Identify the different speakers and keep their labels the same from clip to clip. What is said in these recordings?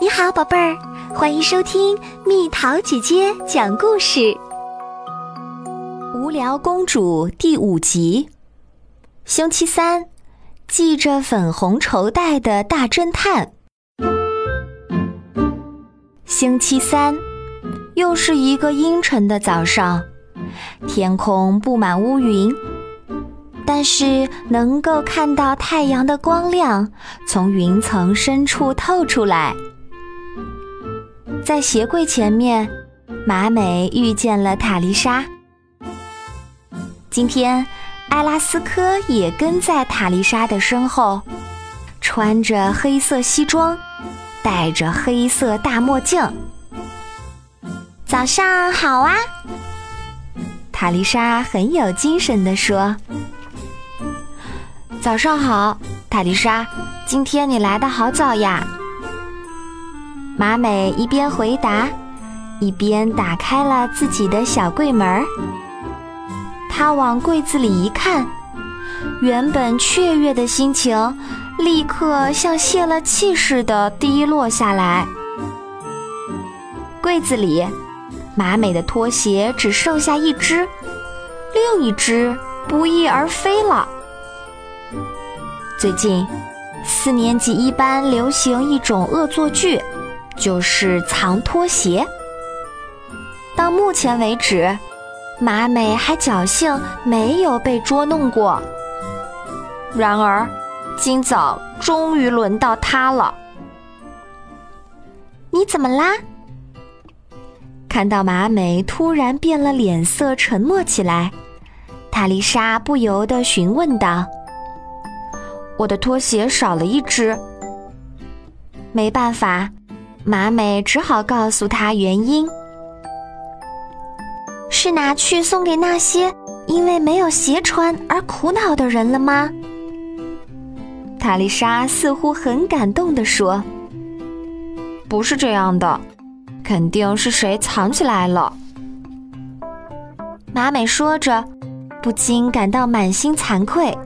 Speaker 1: 你好，宝贝儿，欢迎收听蜜桃姐姐讲故事。
Speaker 2: 《无聊公主》第五集，星期三，系着粉红绸带的大侦探。星期三，又是一个阴沉的早上，天空布满乌云，但是能够看到太阳的光亮从云层深处透出来。在鞋柜前面，马美遇见了塔丽莎。今天，艾拉斯科也跟在塔丽莎的身后，穿着黑色西装，戴着黑色大墨镜。
Speaker 1: 早上好啊！
Speaker 2: 塔丽莎很有精神地说：“
Speaker 3: 早上好，塔丽莎，今天你来的好早呀。”
Speaker 2: 马美一边回答，一边打开了自己的小柜门。她往柜子里一看，原本雀跃的心情立刻像泄了气似的低落下来。柜子里，马美的拖鞋只剩下一只，另一只不翼而飞了。最近，四年级一班流行一种恶作剧。就是藏拖鞋。到目前为止，马美还侥幸没有被捉弄过。然而，今早终于轮到他了。
Speaker 1: 你怎么啦？
Speaker 2: 看到马美突然变了脸色，沉默起来，塔丽莎不由得询问道：“
Speaker 3: 我的拖鞋少了一只。”
Speaker 2: 没办法。马美只好告诉他原因：
Speaker 1: 是拿去送给那些因为没有鞋穿而苦恼的人了吗？
Speaker 2: 塔丽莎似乎很感动地说：“
Speaker 3: 不是这样的，肯定是谁藏起来了。”
Speaker 2: 马美说着，不禁感到满心惭愧。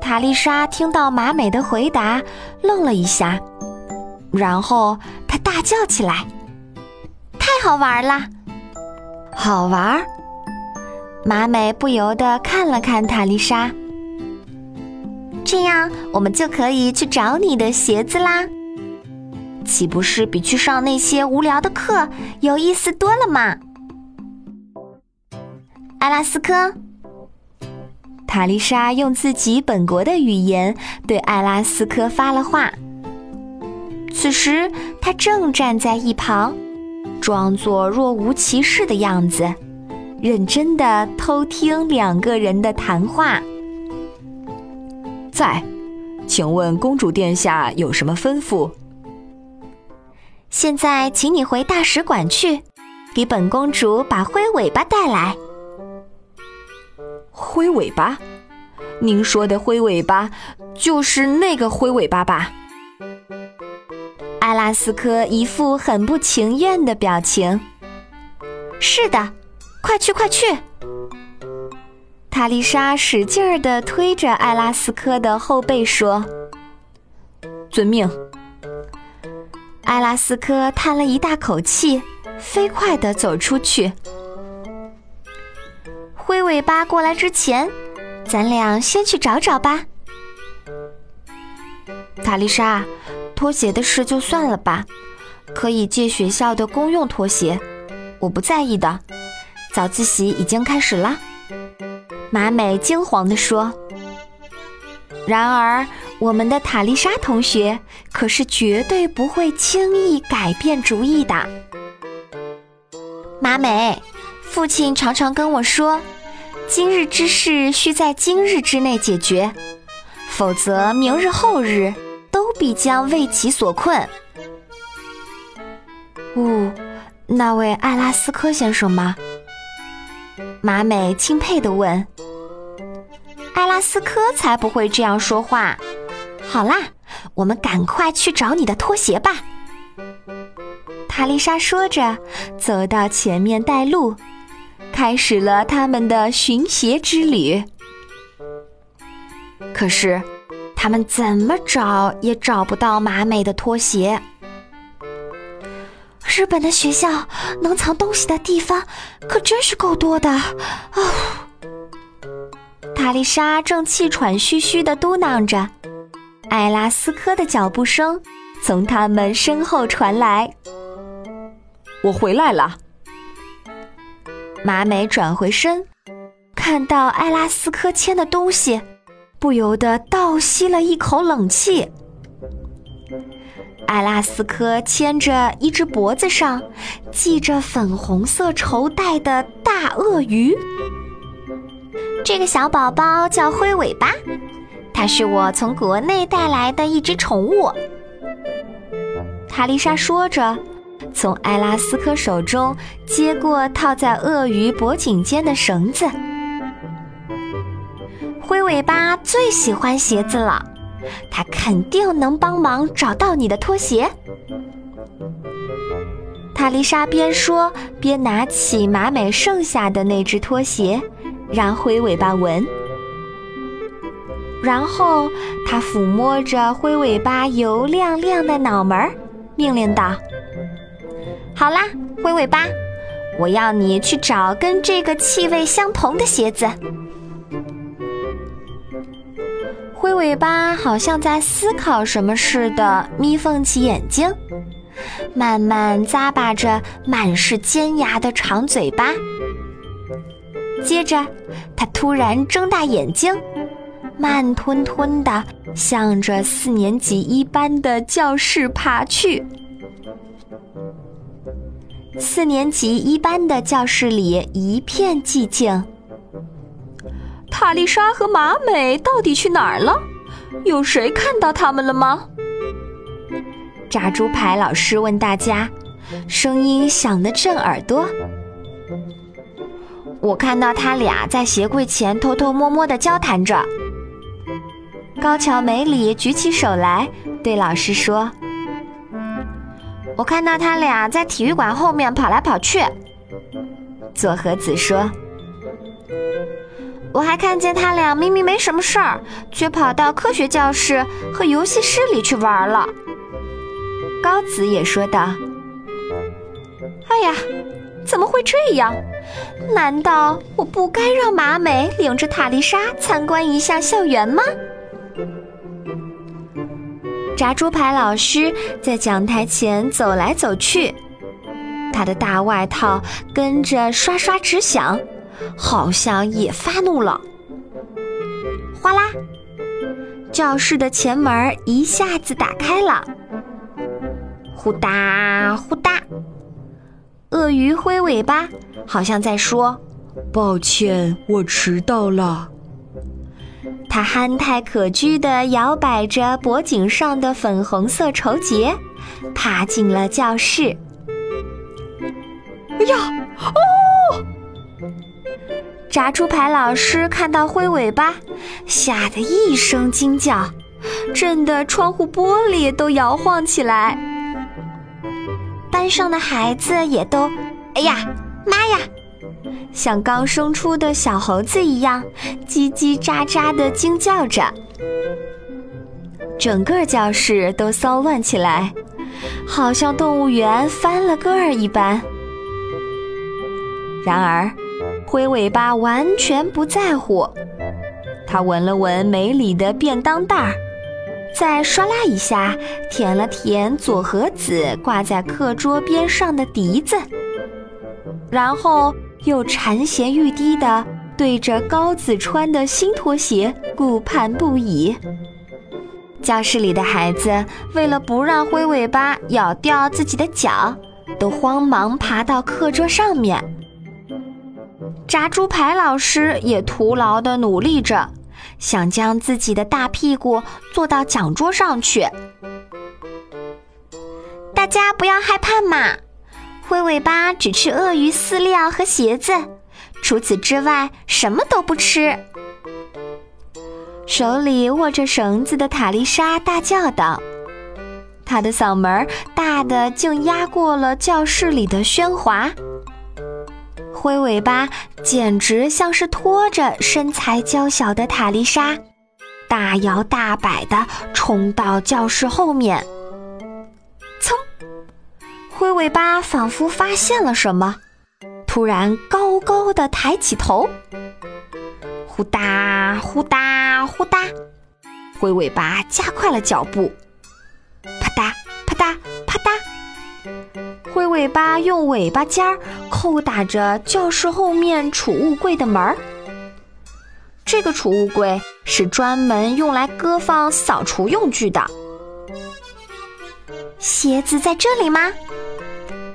Speaker 2: 塔丽莎听到马美的回答，愣了一下。然后他大叫起来：“
Speaker 1: 太好玩啦！
Speaker 2: 好玩！”马美不由得看了看塔丽莎。
Speaker 1: 这样我们就可以去找你的鞋子啦，
Speaker 2: 岂不是比去上那些无聊的课有意思多了吗？
Speaker 1: 阿拉斯科，
Speaker 2: 塔丽莎用自己本国的语言对艾拉斯科发了话。此时，他正站在一旁，装作若无其事的样子，认真的偷听两个人的谈话。
Speaker 4: 在，请问公主殿下有什么吩咐？
Speaker 2: 现在，请你回大使馆去，给本公主把灰尾巴带来。
Speaker 4: 灰尾巴？您说的灰尾巴，就是那个灰尾巴吧？
Speaker 2: 阿拉斯科一副很不情愿的表情。
Speaker 1: 是的，快去快去！
Speaker 2: 塔丽莎使劲儿地推着艾拉斯科的后背说：“
Speaker 4: 遵命。”
Speaker 2: 艾拉斯科叹了一大口气，飞快地走出去。
Speaker 1: 灰尾巴过来之前，咱俩先去找找吧。
Speaker 3: 塔丽莎。拖鞋的事就算了吧，可以借学校的公用拖鞋，我不在意的。早自习已经开始了，
Speaker 2: 马美惊慌地说。然而，我们的塔丽莎同学可是绝对不会轻易改变主意的。
Speaker 1: 马美，父亲常常跟我说，今日之事需在今日之内解决，否则明日后日。必将为其所困。
Speaker 3: 哦，那位艾拉斯科先生吗？
Speaker 2: 马美钦佩地问。
Speaker 1: 艾拉斯科才不会这样说话。好啦，我们赶快去找你的拖鞋吧。
Speaker 2: 塔丽莎说着，走到前面带路，开始了他们的寻鞋之旅。
Speaker 3: 可是。
Speaker 2: 他们怎么找也找不到马美的拖鞋。日本的学校能藏东西的地方可真是够多的。哦，
Speaker 1: 塔丽莎正气喘吁吁地嘟囔着，艾拉斯科的脚步声从他们身后传来。
Speaker 4: 我回来了。
Speaker 1: 马美转回身，看到艾拉斯科牵的东西，不由得倒吸了一口冷气。艾拉斯科牵着一只脖子上系着粉红色绸带的大鳄鱼。这个小宝宝叫灰尾巴，它是我从国内带来的一只宠物。塔丽莎说着，从艾拉斯科手中接过套在鳄鱼脖颈间的绳子。灰尾巴最喜欢鞋子了。它肯定能帮忙找到你的拖鞋。塔丽莎边说边拿起马美剩下的那只拖鞋，让灰尾巴闻。然后他抚摸着灰尾巴油亮亮的脑门，命令道：“好啦，灰尾巴，我要你去找跟这个气味相同的鞋子。”灰尾巴好像在思考什么似的，眯缝起眼睛，慢慢咂巴着满是尖牙的长嘴巴。接着，它突然睁大眼睛，慢吞吞地向着四年级一班的教室爬去。四年级一班的教室里一片寂静。
Speaker 4: 塔丽莎和马美到底去哪儿了？有谁看到他们了吗？
Speaker 1: 炸猪排老师问大家，声音响得震耳朵。我看到他俩在鞋柜前偷偷摸摸的交谈着。高桥美里举起手来，对老师说：“我看到他俩在体育馆后面跑来跑去。”佐和子说。我还看见他俩明明没什么事儿，却跑到科学教室和游戏室里去玩了。高子也说道：“哎呀，怎么会这样？难道我不该让马美领着塔丽莎参观一下校园吗？”炸猪排老师在讲台前走来走去，他的大外套跟着刷刷直响。好像也发怒了。哗啦，教室的前门一下子打开了。呼哒呼哒，鳄鱼挥尾巴，好像在说：“
Speaker 4: 抱歉，我迟到了。”
Speaker 1: 它憨态可掬地摇摆着脖颈上的粉红色绸结，爬进了教室。
Speaker 4: 哎呀，哦！
Speaker 1: 炸猪排老师看到灰尾巴，吓得一声惊叫，震得窗户玻璃都摇晃起来。班上的孩子也都，哎呀妈呀，像刚生出的小猴子一样，叽叽喳喳地惊叫着。整个教室都骚乱起来，好像动物园翻了个儿一般。然而。灰尾巴完全不在乎，他闻了闻梅里的便当袋儿，再唰啦一下舔了舔左和子挂在课桌边上的笛子，然后又馋涎欲滴地对着高子穿的新拖鞋顾盼不已。教室里的孩子为了不让灰尾巴咬掉自己的脚，都慌忙爬到课桌上面。炸猪排老师也徒劳地努力着，想将自己的大屁股坐到讲桌上去。大家不要害怕嘛，灰尾巴只吃鳄鱼饲料和鞋子，除此之外什么都不吃。手里握着绳子的塔丽莎大叫道，她的嗓门大的竟压过了教室里的喧哗。灰尾巴简直像是拖着身材娇小的塔丽莎，
Speaker 2: 大摇大摆地冲到教室后面。噌！灰尾巴仿佛发现了什么，突然高高的抬起头。呼哒呼哒呼哒，灰尾巴加快了脚步。灰尾巴用尾巴尖儿扣打着教室后面储物柜的门儿。这个储物柜是专门用来搁放扫除用具的。
Speaker 1: 鞋子在这里吗？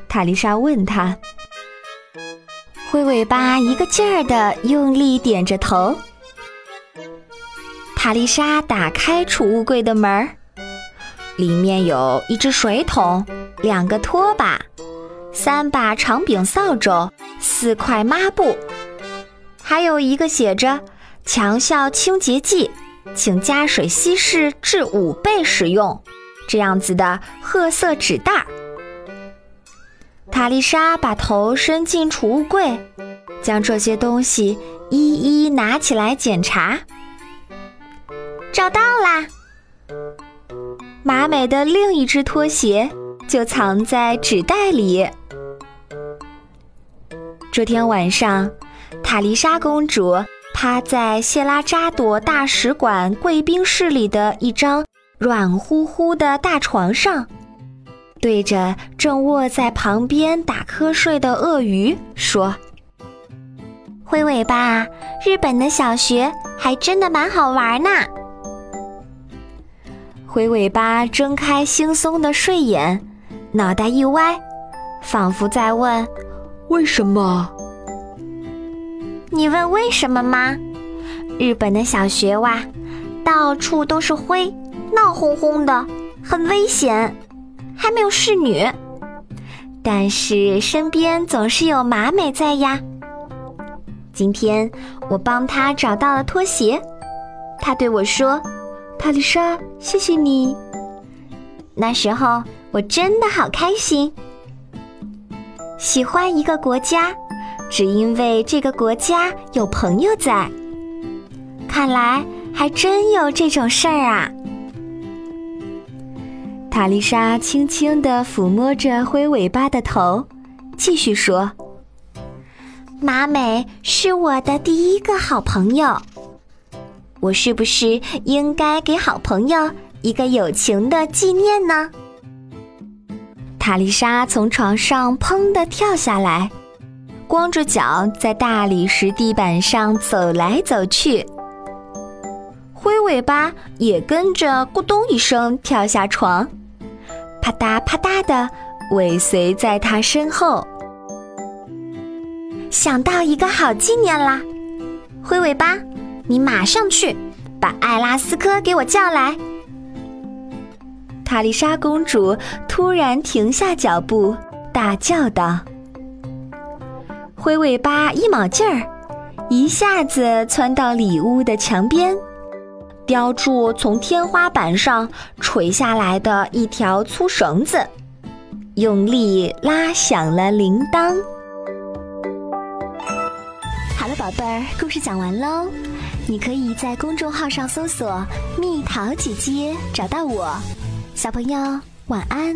Speaker 2: 塔丽莎问他。灰尾巴一个劲儿的用力点着头。塔丽莎打开储物柜的门儿，里面有一只水桶、两个拖把、三把长柄扫帚、四块抹布，还有一个写着。强效清洁剂，请加水稀释至五倍使用。这样子的褐色纸袋。塔丽莎把头伸进储物柜，将这些东西一一拿起来检查。
Speaker 1: 找到啦！
Speaker 2: 马美的另一只拖鞋就藏在纸袋里。这天晚上，塔丽莎公主。趴在谢拉扎朵大使馆贵宾室里的一张软乎乎的大床上，对着正卧在旁边打瞌睡的鳄鱼说：“
Speaker 1: 灰尾巴，日本的小学还真的蛮好玩呢。”
Speaker 2: 灰尾巴睁开惺忪的睡眼，脑袋一歪，仿佛在问：“为什么？”
Speaker 1: 你问为什么吗？日本的小学哇，到处都是灰，闹哄哄的，很危险，还没有侍女，但是身边总是有马美在呀。今天我帮他找到了拖鞋，他对我说：“
Speaker 2: 塔丽莎，谢谢你。”
Speaker 1: 那时候我真的好开心。喜欢一个国家。只因为这个国家有朋友在，看来还真有这种事儿啊！
Speaker 2: 塔丽莎轻轻地抚摸着灰尾巴的头，继续说：“
Speaker 1: 马美是我的第一个好朋友，我是不是应该给好朋友一个友情的纪念呢？”
Speaker 2: 塔丽莎从床上砰的跳下来。光着脚在大理石地板上走来走去，灰尾巴也跟着咕咚一声跳下床，啪嗒啪嗒的尾随在他身后。
Speaker 1: 想到一个好纪念啦，灰尾巴，你马上去把艾拉斯科给我叫来。
Speaker 2: 卡丽莎公主突然停下脚步，大叫道。灰尾巴一卯劲儿，一下子窜到里屋的墙边，叼住从天花板上垂下来的一条粗绳子，用力拉响了铃铛。
Speaker 1: 好了，宝贝儿，故事讲完喽。你可以在公众号上搜索“蜜桃姐姐”，找到我。小朋友，晚安。